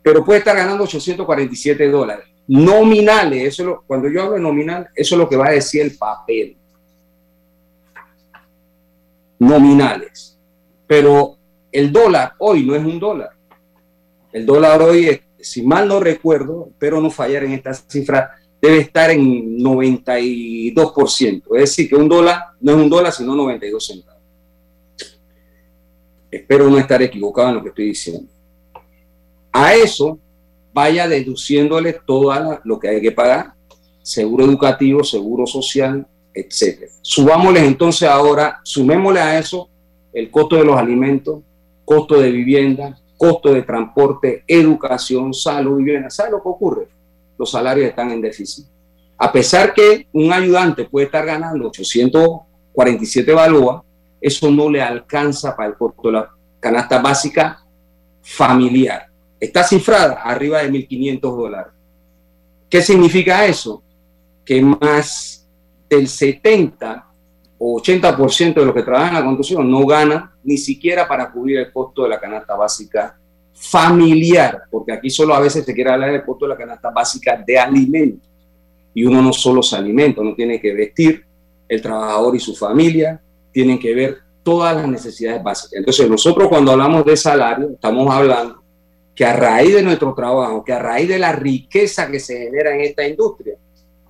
Pero puede estar ganando 847 dólares. Nominales, eso cuando yo hablo de nominal, eso es lo que va a decir el papel. Nominales. Pero el dólar hoy no es un dólar. El dólar hoy, si mal no recuerdo, pero no fallar en esta cifra, debe estar en 92%. Es decir, que un dólar no es un dólar, sino 92 centavos. Espero no estar equivocado en lo que estoy diciendo. A eso vaya deduciéndole todo lo que hay que pagar, seguro educativo, seguro social, etc. Subámosles entonces ahora, sumémosle a eso el costo de los alimentos, costo de vivienda, costo de transporte, educación, salud, vivienda. ¿Sabe lo que ocurre? Los salarios están en déficit. A pesar que un ayudante puede estar ganando 847 balúas, eso no le alcanza para el costo de la canasta básica familiar. Está cifrada arriba de 1.500 dólares. ¿Qué significa eso? Que más del 70 o 80% de los que trabajan en la construcción no ganan ni siquiera para cubrir el costo de la canasta básica familiar, porque aquí solo a veces se quiere hablar del costo de la canasta básica de alimentos. Y uno no solo se alimenta, uno tiene que vestir, el trabajador y su familia tienen que ver todas las necesidades básicas. Entonces, nosotros cuando hablamos de salario, estamos hablando que a raíz de nuestro trabajo, que a raíz de la riqueza que se genera en esta industria,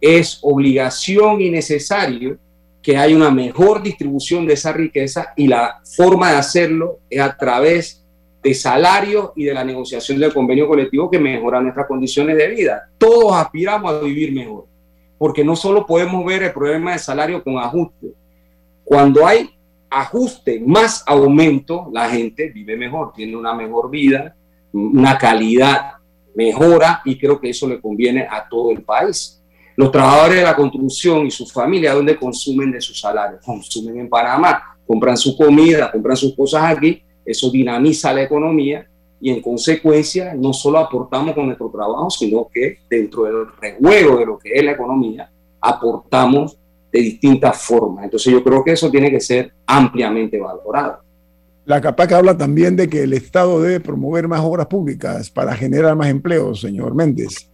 es obligación y necesario que hay una mejor distribución de esa riqueza y la forma de hacerlo es a través de salario y de la negociación del convenio colectivo que mejora nuestras condiciones de vida. Todos aspiramos a vivir mejor, porque no solo podemos ver el problema de salario con ajuste. Cuando hay ajuste más aumento, la gente vive mejor, tiene una mejor vida, una calidad mejora y creo que eso le conviene a todo el país. Los trabajadores de la construcción y sus familias, ¿dónde consumen de su salario? Consumen en Panamá, compran su comida, compran sus cosas aquí, eso dinamiza la economía y en consecuencia no solo aportamos con nuestro trabajo, sino que dentro del rejuego de lo que es la economía, aportamos de distintas formas. Entonces yo creo que eso tiene que ser ampliamente valorado. La CAPAC habla también de que el Estado debe promover más obras públicas para generar más empleos, señor Méndez.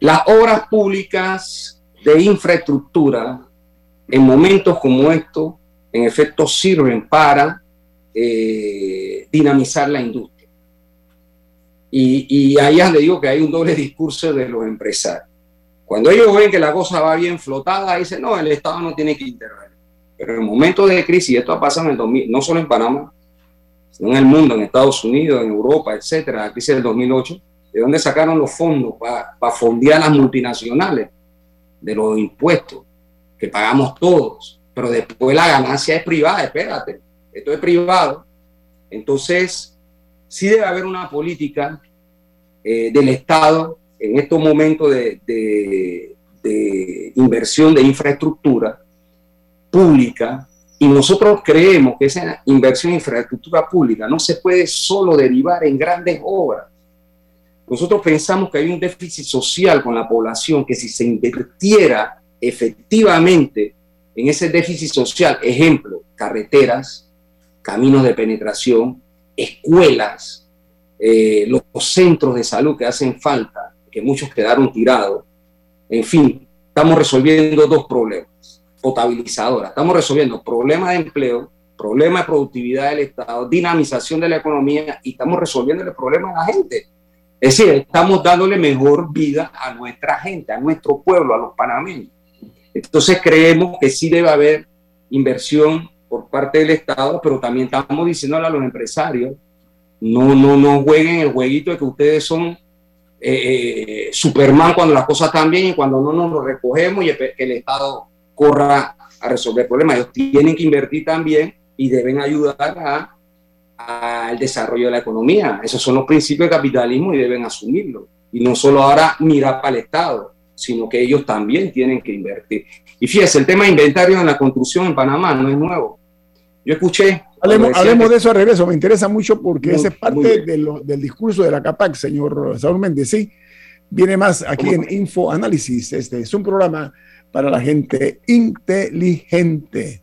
Las obras públicas de infraestructura en momentos como estos, en efecto, sirven para eh, dinamizar la industria. Y, y ahí donde digo que hay un doble discurso de los empresarios. Cuando ellos ven que la cosa va bien flotada, dicen, no, el Estado no tiene que intervenir. Pero en momentos de crisis, esto ha pasado en el 2000, no solo en Panamá, sino en el mundo, en Estados Unidos, en Europa, etcétera, la crisis del 2008, ¿De dónde sacaron los fondos para fondear las multinacionales? De los impuestos que pagamos todos. Pero después la ganancia es privada, espérate, esto es privado. Entonces, sí debe haber una política eh, del Estado en estos momentos de, de inversión de infraestructura pública y nosotros creemos que esa inversión en infraestructura pública no se puede solo derivar en grandes obras, nosotros pensamos que hay un déficit social con la población, que si se invirtiera efectivamente en ese déficit social, ejemplo, carreteras, caminos de penetración, escuelas, eh, los, centros de salud que hacen falta, que muchos quedaron tirados, en fin, estamos resolviendo dos problemas, potabilizadoras, estamos resolviendo problemas de empleo, problemas de productividad del Estado, dinamización de la economía y estamos resolviendo el problema de la gente es decir, estamos dándole mejor vida a nuestra gente, a nuestro pueblo, a los panameños. Entonces creemos que sí debe haber inversión por parte del Estado, pero también estamos diciéndole a los empresarios, no, no, no jueguen el jueguito de que ustedes son eh, eh, Superman cuando las cosas están bien y cuando no nos lo recogemos y el Estado corra a resolver problemas. Ellos tienen que invertir también y deben ayudar a al desarrollo de la economía. Esos son los principios del capitalismo y deben asumirlo. Y no solo ahora mirar para el Estado, sino que ellos también tienen que invertir. Y fíjese, el tema de inventario en la construcción en Panamá no es nuevo. Yo escuché Hablemos, de eso a regreso, me interesa mucho porque esa es parte del discurso de la CAPAC, señor Saúl Méndez. Sí, viene más aquí en Info Análisis. Este es un programa para la gente inteligente.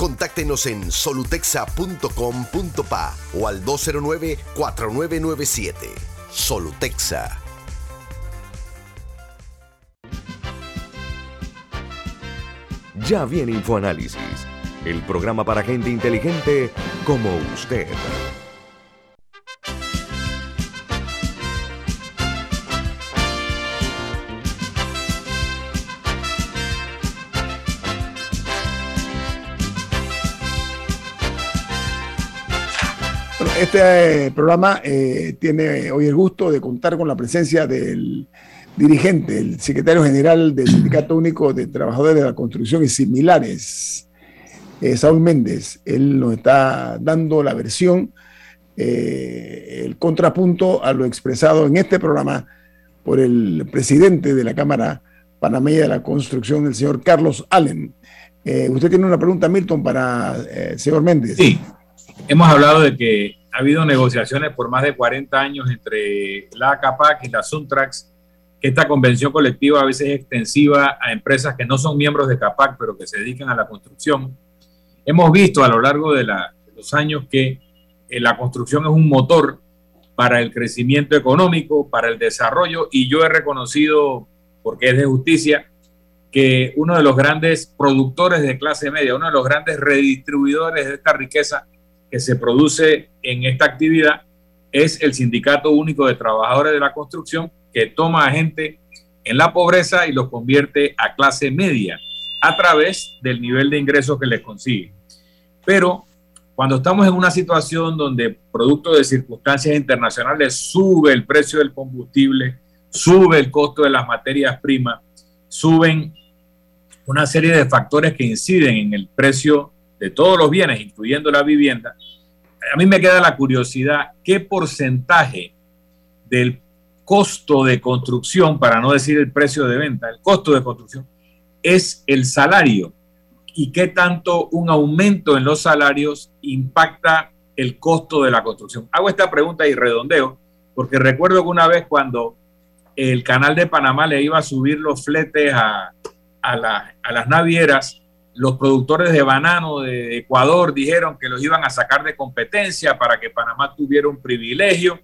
Contáctenos en solutexa.com.pa o al 209-4997. Solutexa. Ya viene InfoAnálisis, el programa para gente inteligente como usted. Este eh, programa eh, tiene hoy el gusto de contar con la presencia del dirigente, el secretario general del Sindicato Único de Trabajadores de la Construcción y similares, eh, Saúl Méndez. Él nos está dando la versión, el contrapunto a lo expresado en este programa por el presidente de la Cámara Panameña de la Construcción, el señor Carlos Allen. usted tiene una pregunta, Milton, para el señor Méndez. Sí, hemos hablado de que ha habido negociaciones por más de 40 años entre la CAPAC y la Suntrax, que esta convención colectiva a veces es extensiva a empresas que no son miembros de CAPAC, pero que se dedican a la construcción. Hemos visto a lo largo de, los años que eh, la construcción es un motor para el crecimiento económico, para el desarrollo, y yo he reconocido, porque es de justicia, que uno de los grandes productores de clase media, uno de los grandes redistribuidores de esta riqueza que se produce en esta actividad es el Sindicato Único de Trabajadores de la Construcción, que toma a gente en la pobreza y los convierte a clase media a través del nivel de ingresos que les consigue. Pero cuando estamos en una situación donde, producto de circunstancias internacionales, sube el precio del combustible, sube el costo de las materias primas, suben una serie de factores que inciden en el precio de todos los bienes, incluyendo la vivienda, a mí me queda la curiosidad, ¿qué porcentaje del costo de construcción, para no decir el precio de venta, el costo de construcción, es el salario? ¿Y qué tanto un aumento en los salarios impacta el costo de la construcción? Hago esta pregunta y redondeo, porque recuerdo que una vez cuando el canal de Panamá le iba a subir los fletes a, a las navieras, los productores de banano de Ecuador dijeron que los iban a sacar de competencia para que Panamá tuviera un privilegio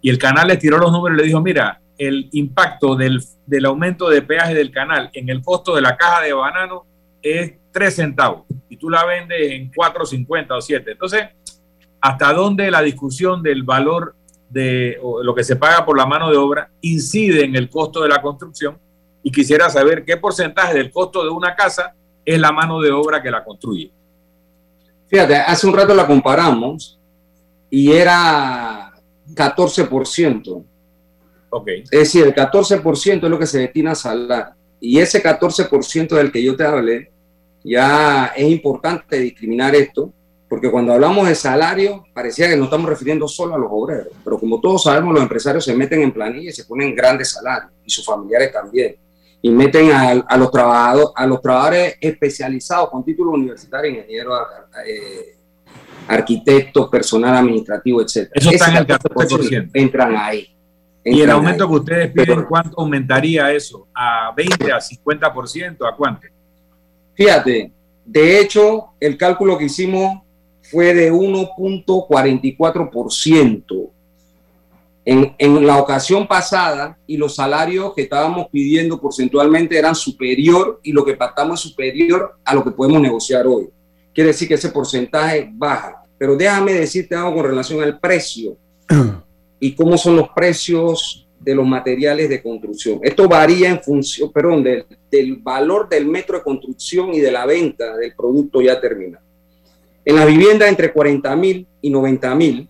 y el canal les tiró los números y le dijo, mira, el impacto del, aumento de peaje del canal en el costo de la caja de banano es 3 centavos y tú la vendes en 4.50 o 7. Entonces, ¿hasta dónde la discusión del valor de lo que se paga por la mano de obra incide en el costo de la construcción? Y quisiera saber qué porcentaje del costo de una casa es la mano de obra que la construye. Fíjate, hace un rato la comparamos y era 14%. Ok. Es decir, el 14% es lo que se destina a salario. Y ese 14% del que yo te hablé, ya es importante discriminar esto, porque cuando hablamos de salario, parecía que no estamos refiriendo solo a los obreros, pero como todos sabemos, los empresarios se meten en planilla y se ponen grandes salarios, y sus familiares también y meten a, los trabajadores, a los trabajadores especializados con título universitario, ingeniero, eh, arquitecto, personal administrativo, etc. Eso está en el 14%. Entran ahí. ¿Y el aumento que ustedes piden, cuánto aumentaría eso? ¿A 20, a 50%? ¿A cuánto? Fíjate, de hecho, el cálculo que hicimos fue de 1.44%. En, la ocasión pasada y los salarios que estábamos pidiendo porcentualmente eran superior y lo que pactamos es superior a lo que podemos negociar hoy. Quiere decir que ese porcentaje baja. Pero déjame decirte algo con relación al precio y cómo son los precios de los materiales de construcción. Esto varía en función, perdón, del, del valor del metro de construcción y de la venta del producto ya terminado. En la vivienda entre 40 mil y 90 mil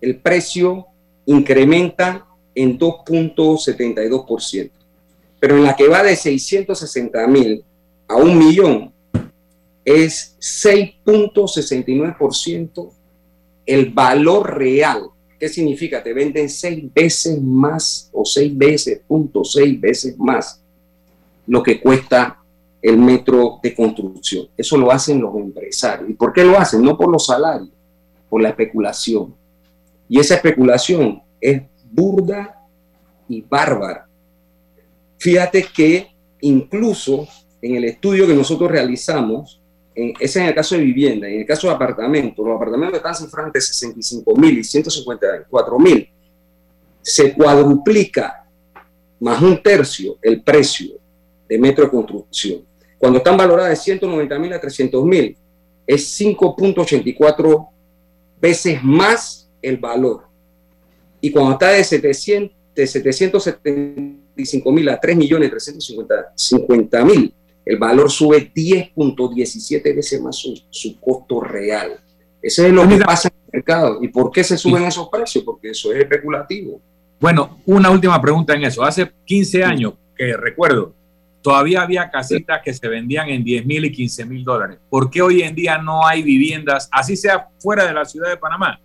el precio incrementa en 2.72%. Pero en la que va de 660 mil a un millón es 6.69% el valor real. ¿Qué significa? Te venden seis veces más o seis veces, punto seis veces más lo que cuesta el metro de construcción. Eso lo hacen los empresarios. ¿Y por qué lo hacen? No por los salarios, por la especulación. Y esa especulación es burda y bárbara. Fíjate que incluso en el estudio que nosotros realizamos, en, ese en el caso de vivienda, en el caso de apartamentos, los apartamentos están cifrados entre 65 mil y 154 mil, se cuadruplica más un tercio el precio de metro de construcción. Cuando están valoradas de 190 mil a 300 mil, es 5.84 veces más el valor. Y cuando está de, 700, de 775 mil a 3 millones 350 mil, el valor sube 10.17 veces más su, su, costo real. Ese es lo que pasa en el mercado. ¿Y por qué se suben esos precios? Porque eso es especulativo. Bueno, una última pregunta en eso. Hace 15 años que recuerdo, todavía había casitas que se vendían en 10 mil y 15 mil dólares. ¿Por qué hoy en día no hay viviendas, así sea fuera de la ciudad de Panamá?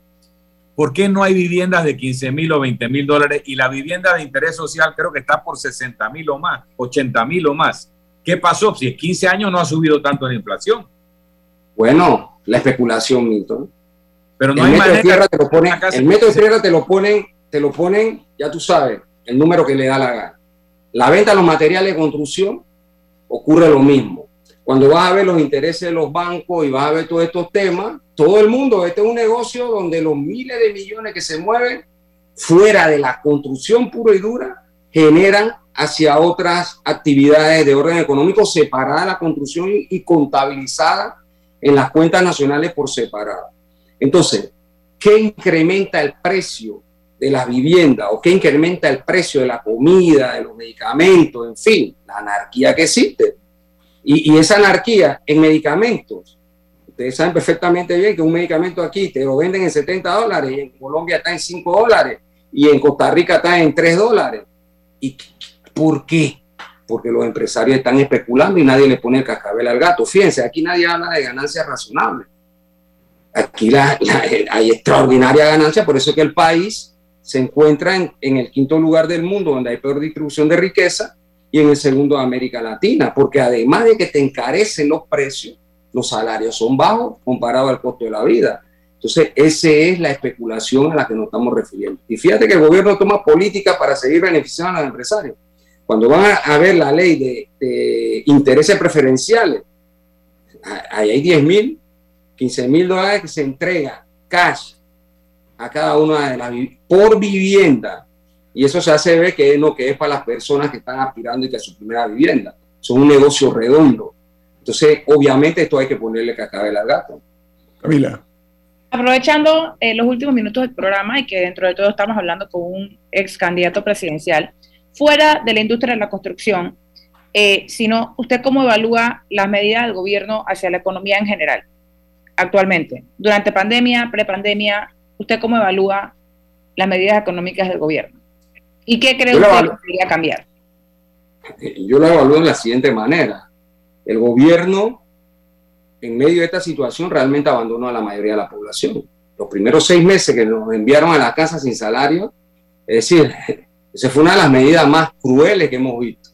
¿Por qué no hay viviendas de 15 mil o 20 mil dólares y la vivienda de interés social creo que está por 60 mil o más, 80 mil o más? ¿Qué pasó? Si en 15 años no ha subido tanto la inflación. Bueno, la especulación, Milton. Pero no el hay metro de tierra te lo ponen, el metro de tierra te lo ponen, te lo ponen, ya tú sabes, el número que le da la gana. La venta de los materiales de construcción ocurre lo mismo. Cuando vas a ver los intereses de los bancos y vas a ver todos estos temas, todo el mundo, este es un negocio donde los miles de millones que se mueven fuera de la construcción pura y dura generan hacia otras actividades de orden económico separadas de la construcción y contabilizadas en las cuentas nacionales por separado. Entonces, ¿qué incrementa el precio de las viviendas o qué incrementa el precio de la comida, de los medicamentos, en fin, la anarquía que existe? Y, esa anarquía en medicamentos, ustedes saben perfectamente bien que un medicamento aquí te lo venden en 70 dólares y en Colombia está en 5 dólares y en Costa Rica está en 3 dólares. ¿Y por qué? Porque los empresarios están especulando y nadie le pone el cascabel al gato. Fíjense, aquí nadie habla de ganancias razonables. Aquí la, hay extraordinaria ganancia, por eso es que el país se encuentra en, en, el quinto lugar del mundo donde hay peor distribución de riqueza y en el segundo América Latina, porque además de que te encarecen los precios, los salarios son bajos comparado al costo de la vida. Entonces, esa es la especulación a la que nos estamos refiriendo. Y fíjate que el gobierno toma políticas para seguir beneficiando a los empresarios. Cuando van a ver la ley de, de intereses preferenciales, ahí hay 10 mil, 15 mil dólares que se entrega cash a cada una de las por vivienda. Y eso se hace ver que no que es para las personas que están aspirando y que es su primera vivienda. Son un negocio redondo. Entonces, obviamente, esto hay que ponerle cascabel al gato. Camila. Aprovechando eh, los últimos minutos del programa y que dentro de todo estamos hablando con un ex candidato presidencial, fuera de la industria de la construcción, eh, sino usted cómo evalúa las medidas del gobierno hacia la economía en general actualmente, durante pandemia, prepandemia, ¿usted cómo evalúa las medidas económicas del gobierno? ¿Y qué cree usted que debería cambiar? Yo lo evalúo de la siguiente manera. El gobierno, en medio de esta situación, realmente abandonó a la mayoría de la población. Los primeros seis meses que nos enviaron a la casa sin salario, es decir, esa fue una de las medidas más crueles que hemos visto.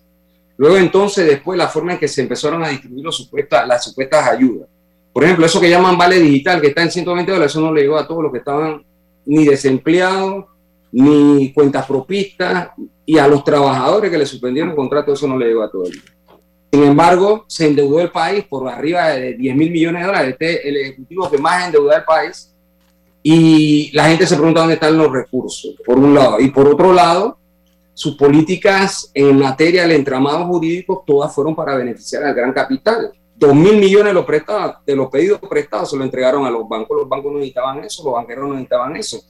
Luego entonces, después, la forma en que se empezaron a distribuir los supuestas, las supuestas ayudas. Por ejemplo, eso que llaman vale digital, que está en 120 dólares, eso no le llegó a todos los que estaban ni desempleados, ni cuentas propistas, y a los trabajadores que le suspendieron el contrato, eso no le llegó a todos. Sin embargo, se endeudó el país por arriba de 10 mil millones de dólares. Este es el ejecutivo que más endeudó el país. Y la gente se pregunta dónde están los recursos, por un lado. Y por otro lado, sus políticas en materia del entramado jurídico, todas fueron para beneficiar al gran capital. Dos mil millones de los, prestados, de los pedidos prestados se lo entregaron a los bancos. Los bancos no necesitaban eso, los banqueros no necesitaban eso,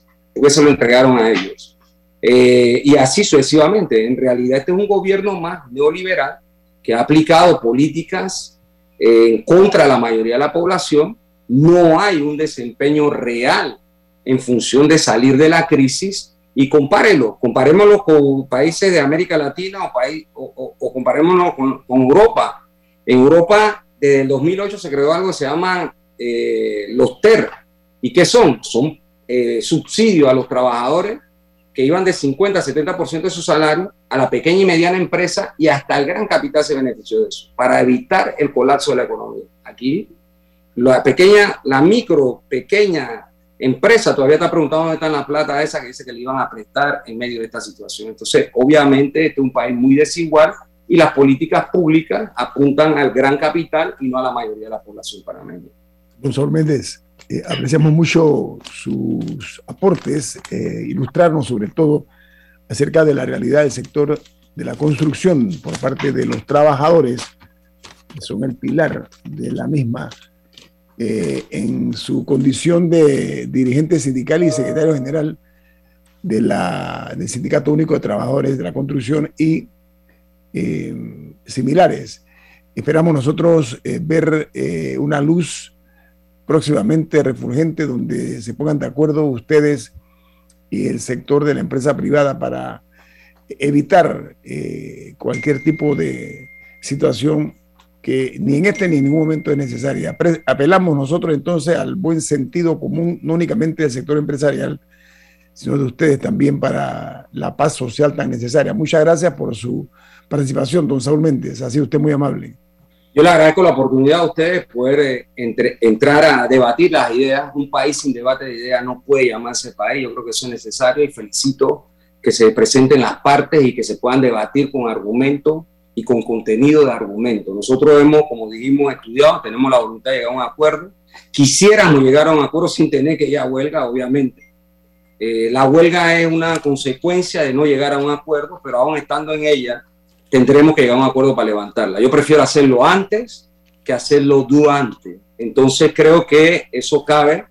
se lo entregaron a ellos. Eh, y así sucesivamente. En realidad, este es un gobierno más neoliberal que ha aplicado políticas eh, contra la mayoría de la población. No hay un desempeño real en función de salir de la crisis y compárelo, comparémoslo con países de América Latina o, país, o, comparémoslo con, Europa. En Europa, desde el 2008 se creó algo que se llama eh, los TER. ¿Y qué son? Son eh, subsidios a los trabajadores que iban de 50 a 70% de su salario a la pequeña y mediana empresa y hasta el gran capital se benefició de eso, para evitar el colapso de la economía. Aquí, la pequeña, la micro, pequeña empresa todavía está preguntando dónde está la plata esa que dice que le iban a prestar en medio de esta situación. Entonces, obviamente, este es un país muy desigual y las políticas públicas apuntan al gran capital y no a la mayoría de la población panameña. Profesor Méndez, eh, apreciamos mucho sus aportes, eh, ilustrarnos sobre todo acerca de la realidad del sector de la construcción por parte de los trabajadores, que son el pilar de la misma eh, en su condición de dirigente sindical y secretario general de la, del Sindicato Único de Trabajadores de la Construcción y similares. Esperamos nosotros ver una luz próximamente refulgente donde se pongan de acuerdo ustedes y el sector de la empresa privada para evitar cualquier tipo de situación que ni en este ni en ningún momento es necesaria. Apelamos nosotros entonces al buen sentido común, no únicamente del sector empresarial, sino de ustedes también para la paz social tan necesaria. Muchas gracias por su participación, don Saúl Méndez. Ha sido usted muy amable. Yo le agradezco la oportunidad a ustedes poder eh, entrar a debatir las ideas. Un país sin debate de ideas no puede llamarse país. Yo creo que eso es necesario y felicito que se presenten las partes y que se puedan debatir con argumentos y con contenido de argumento. Nosotros hemos, como dijimos, estudiado, tenemos la voluntad de llegar a un acuerdo. Quisiéramos llegar a un acuerdo sin tener que ir huelga, obviamente. Eh, la huelga es una consecuencia de no llegar a un acuerdo, pero aún estando en ella, tendremos que llegar a un acuerdo para levantarla. Yo prefiero hacerlo antes que hacerlo durante. Entonces creo que eso cabe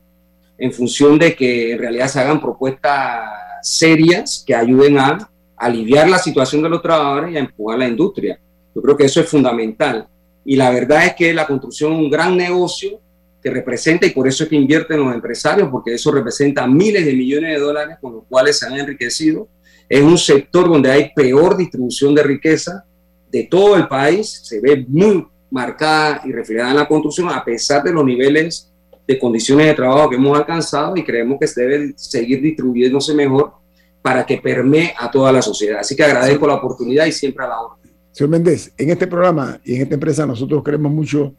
en función de que en realidad se hagan propuestas serias que ayuden a aliviar la situación de los trabajadores y a empujar la industria. Yo creo que eso es fundamental. Y la verdad es que la construcción es un gran negocio que representa, y por eso es que invierten los empresarios, porque eso representa miles de millones de dólares con los cuales se han enriquecido. Es un sector donde hay peor distribución de riqueza de todo el país, se ve muy marcada y reflejada en la construcción, a pesar de los niveles de condiciones de trabajo que hemos alcanzado y creemos que se debe seguir distribuyéndose mejor para que permee a toda la sociedad. Así que agradezco la oportunidad y siempre a la hora. Señor Méndez, en este programa y en esta empresa nosotros creemos mucho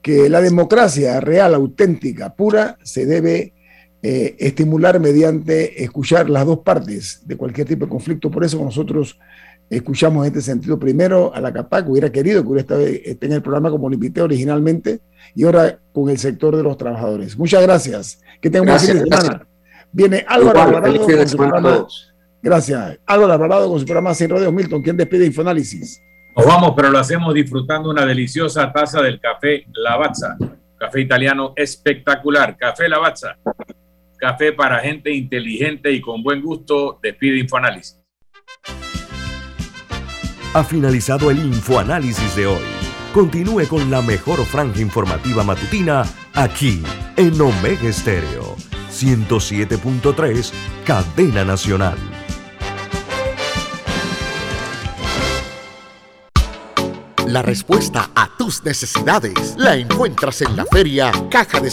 que la democracia real, auténtica, pura, se debe eh, estimular mediante escuchar las dos partes de cualquier tipo de conflicto. Por eso nosotros escuchamos en este sentido primero a la CAPAC, hubiera querido que hubiera esté en el programa como lo invité originalmente, y ahora con el sector de los trabajadores. Muchas gracias. Que tengan un buen fin de semana. Viene Álvaro Alvarado con su programa. Gracias. Álvaro Alvarado con su programa Sin Rodeos Milton. ¿Quién despide Infoanálisis? Nos vamos, pero lo hacemos disfrutando una deliciosa taza del café Lavazza. Café italiano espectacular. Café Lavazza. Café para gente inteligente y con buen gusto. Despide Infoanálisis. Ha finalizado el Infoanálisis de hoy. Continúe con la mejor franja informativa matutina aquí en Omega Estéreo 107.3, Cadena Nacional. La respuesta a tus necesidades la encuentras en la feria Caja de